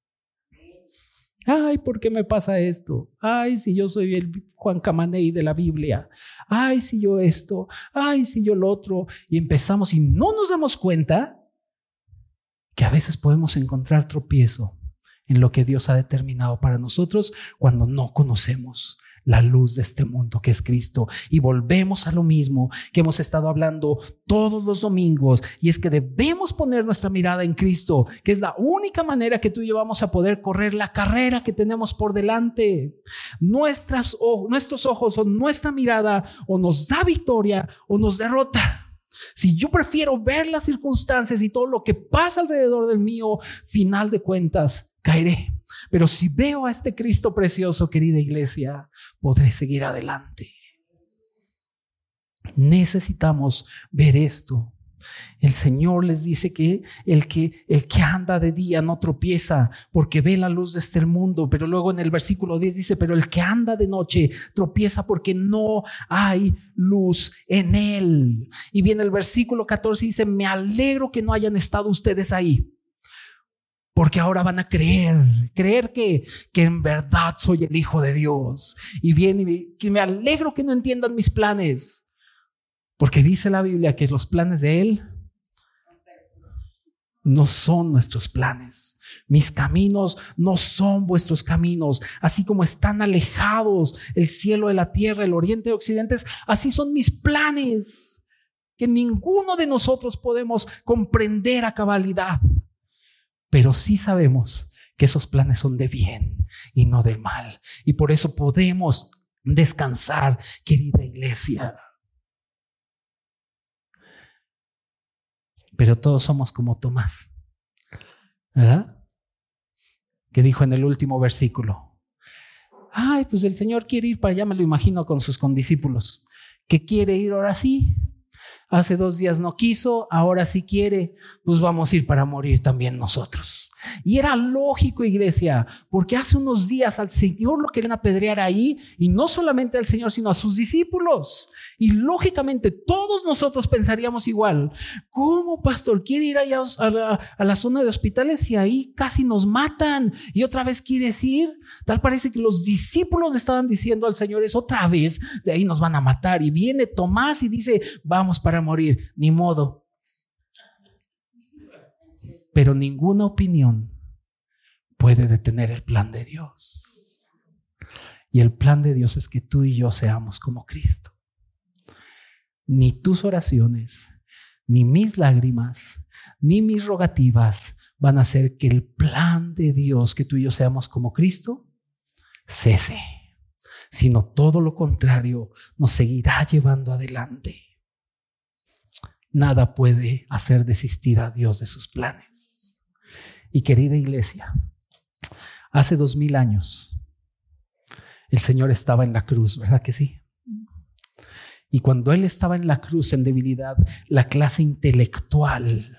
Speaker 1: ay, ¿por qué me pasa esto? Ay, si yo soy el Juan Camaney de la Biblia. Ay, si yo esto. Ay, si yo lo otro. Y empezamos y no nos damos cuenta que a veces podemos encontrar tropiezo en lo que Dios ha determinado para nosotros cuando no conocemos la luz de este mundo que es Cristo. Y volvemos a lo mismo que hemos estado hablando todos los domingos, y es que debemos poner nuestra mirada en Cristo, que es la única manera que tú y yo vamos a poder correr la carrera que tenemos por delante. Nuestras, nuestros ojos o nuestra mirada o nos da victoria o nos derrota. Si yo prefiero ver las circunstancias y todo lo que pasa alrededor del mío, final de cuentas, caeré. Pero si veo a este Cristo precioso, querida iglesia, podré seguir adelante. Necesitamos ver esto. El Señor les dice que el, que el que anda de día no tropieza porque ve la luz de este mundo, pero luego en el versículo 10 dice, pero el que anda de noche tropieza porque no hay luz en él. Y viene el versículo 14 y dice, me alegro que no hayan estado ustedes ahí. Porque ahora van a creer, creer que, que en verdad soy el Hijo de Dios. Y viene que me alegro que no entiendan mis planes. Porque dice la Biblia que los planes de Él no son nuestros planes. Mis caminos no son vuestros caminos. Así como están alejados el cielo de la tierra, el oriente y occidente, así son mis planes que ninguno de nosotros podemos comprender a cabalidad. Pero sí sabemos que esos planes son de bien y no de mal. Y por eso podemos descansar, querida iglesia. pero todos somos como Tomás, ¿verdad? Que dijo en el último versículo, ay, pues el Señor quiere ir para allá, me lo imagino con sus condiscípulos, que quiere ir ahora sí. Hace dos días no quiso, ahora sí quiere, pues vamos a ir para morir también nosotros. Y era lógico, iglesia, porque hace unos días al Señor lo querían apedrear ahí, y no solamente al Señor, sino a sus discípulos. Y lógicamente todos nosotros pensaríamos igual. ¿Cómo, pastor, quiere ir allá a la, zona de hospitales y ahí casi nos matan? Y otra vez quieres ir. Tal parece que los discípulos le estaban diciendo al Señor, es otra vez, de ahí nos van a matar. Y viene Tomás y dice, vamos para morir, ni modo. Pero ninguna opinión puede detener el plan de Dios. Y el plan de Dios es que tú y yo seamos como Cristo ni tus oraciones, ni mis lágrimas, ni mis rogativas van a hacer que el plan de Dios, que tú y yo seamos como Cristo, cese, sino todo lo contrario, nos seguirá llevando adelante. Nada puede hacer desistir a Dios de sus planes. Y querida iglesia, hace dos mil años el Señor estaba en la cruz, ¿verdad que sí? Y cuando Él estaba en la cruz en debilidad, la clase intelectual,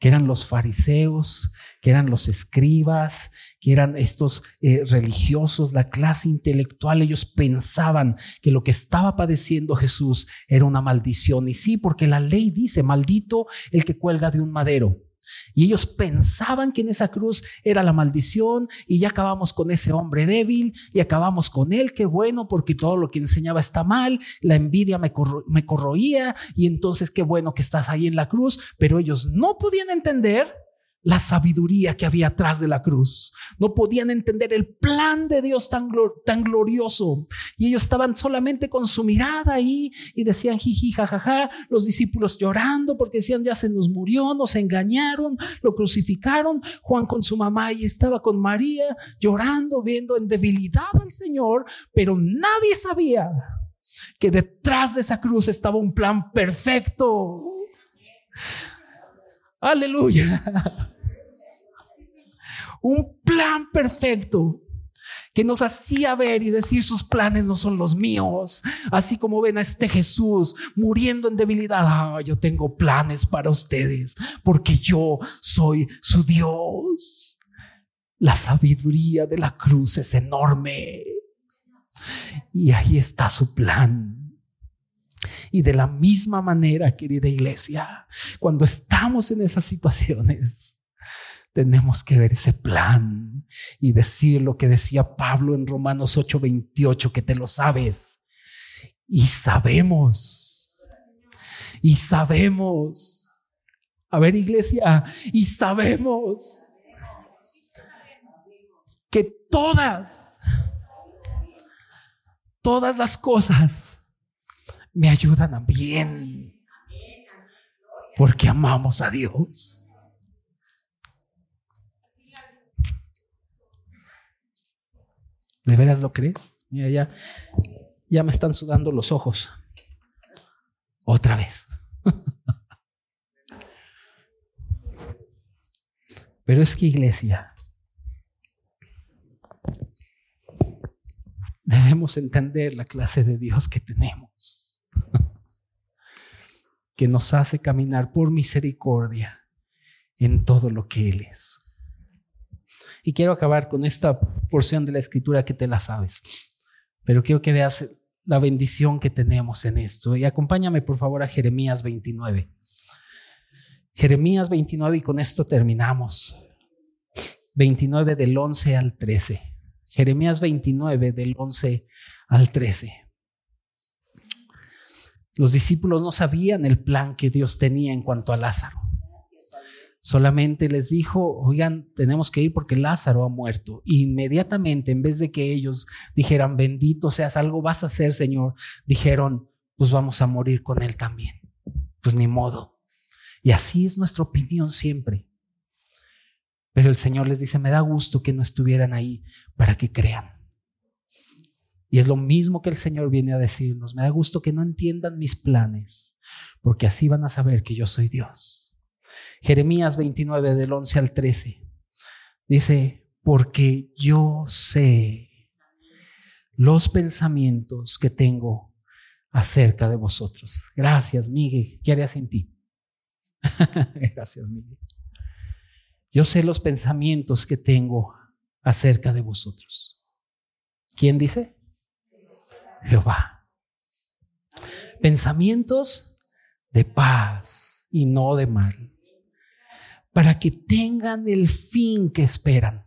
Speaker 1: que eran los fariseos, que eran los escribas, que eran estos eh, religiosos, la clase intelectual, ellos pensaban que lo que estaba padeciendo Jesús era una maldición. Y sí, porque la ley dice, maldito el que cuelga de un madero. Y ellos pensaban que en esa cruz era la maldición y ya acabamos con ese hombre débil y acabamos con él, qué bueno, porque todo lo que enseñaba está mal, la envidia me, me corroía y entonces qué bueno que estás ahí en la cruz, pero ellos no podían entender la sabiduría que había atrás de la cruz. No podían entender el plan de Dios tan, tan glorioso. Y ellos estaban solamente con su mirada ahí y decían jiji, jajaja, los discípulos llorando porque decían ya se nos murió, nos engañaron, lo crucificaron. Juan con su mamá y estaba con María llorando, viendo en debilidad al Señor, pero nadie sabía que detrás de esa cruz estaba un plan perfecto. Aleluya. Un plan perfecto que nos hacía ver y decir sus planes no son los míos. Así como ven a este Jesús muriendo en debilidad. Ah, yo tengo planes para ustedes porque yo soy su Dios. La sabiduría de la cruz es enorme. Y ahí está su plan. Y de la misma manera, querida iglesia, cuando estamos en esas situaciones, tenemos que ver ese plan y decir lo que decía Pablo en Romanos 8:28, que te lo sabes. Y sabemos, y sabemos, a ver iglesia, y sabemos que todas, todas las cosas me ayudan a bien. Porque amamos a Dios. ¿De veras lo crees? Mira, ya, ya me están sudando los ojos. Otra vez. Pero es que iglesia, debemos entender la clase de Dios que tenemos que nos hace caminar por misericordia en todo lo que Él es. Y quiero acabar con esta porción de la escritura que te la sabes, pero quiero que veas la bendición que tenemos en esto. Y acompáñame por favor a Jeremías 29. Jeremías 29 y con esto terminamos. 29 del 11 al 13. Jeremías 29 del 11 al 13. Los discípulos no sabían el plan que Dios tenía en cuanto a Lázaro. Solamente les dijo, oigan, tenemos que ir porque Lázaro ha muerto. inmediatamente, en vez de que ellos dijeran, bendito seas, algo vas a hacer, Señor, dijeron, pues vamos a morir con él también. Pues ni modo. Y así es nuestra opinión siempre. Pero el Señor les dice, me da gusto que no estuvieran ahí para que crean. Y es lo mismo que el Señor viene a decirnos, me da gusto que no entiendan mis planes, porque así van a saber que yo soy Dios. Jeremías 29 del 11 al 13 dice, porque yo sé los pensamientos que tengo acerca de vosotros. Gracias, Miguel. ¿Qué harías en ti? Gracias, Miguel. Yo sé los pensamientos que tengo acerca de vosotros. ¿Quién dice? Jehová. Pensamientos de paz y no de mal, para que tengan el fin que esperan.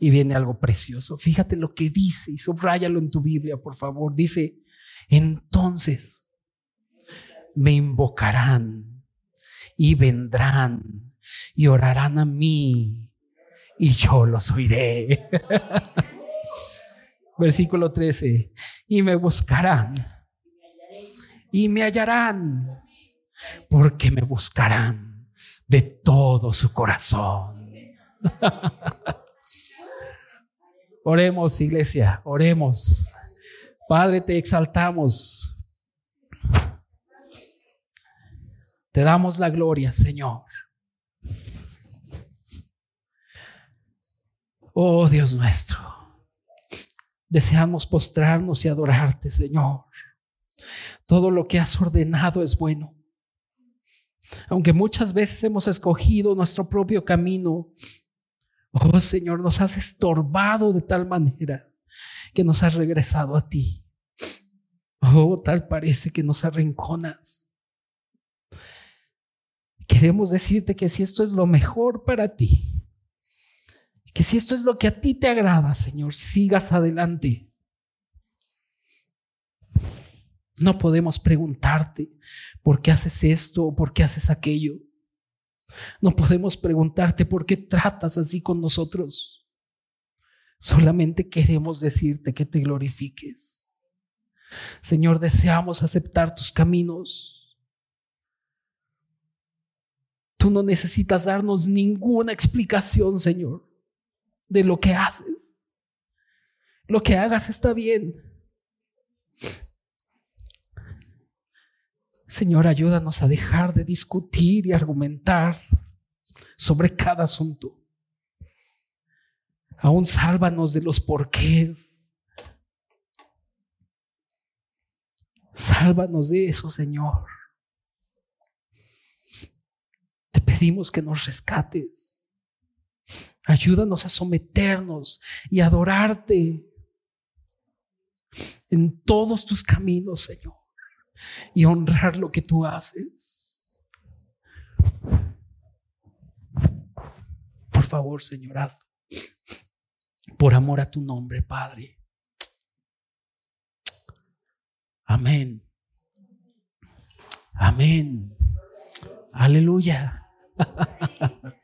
Speaker 1: Y viene algo precioso. Fíjate lo que dice y subráyalo en tu Biblia, por favor. Dice, entonces me invocarán y vendrán y orarán a mí y yo los oiré. Versículo 13. Y me buscarán y me hallarán porque me buscarán de todo su corazón. oremos, iglesia, oremos. Padre, te exaltamos. Te damos la gloria, Señor. Oh Dios nuestro, deseamos postrarnos y adorarte, Señor. Todo lo que has ordenado es bueno. Aunque muchas veces hemos escogido nuestro propio camino, oh Señor, nos has estorbado de tal manera que nos has regresado a ti. Oh, tal parece que nos arrinconas. Queremos decirte que si esto es lo mejor para ti, que si esto es lo que a ti te agrada, Señor, sigas adelante. No podemos preguntarte por qué haces esto o por qué haces aquello. No podemos preguntarte por qué tratas así con nosotros. Solamente queremos decirte que te glorifiques. Señor, deseamos aceptar tus caminos. Tú no necesitas darnos ninguna explicación, Señor de lo que haces. Lo que hagas está bien. Señor, ayúdanos a dejar de discutir y argumentar sobre cada asunto. Aún sálvanos de los porqués. Sálvanos de eso, Señor. Te pedimos que nos rescates. Ayúdanos a someternos y adorarte en todos tus caminos, Señor, y honrar lo que tú haces. Por favor, Señor, hazlo. Por amor a tu nombre, Padre. Amén. Amén. Aleluya.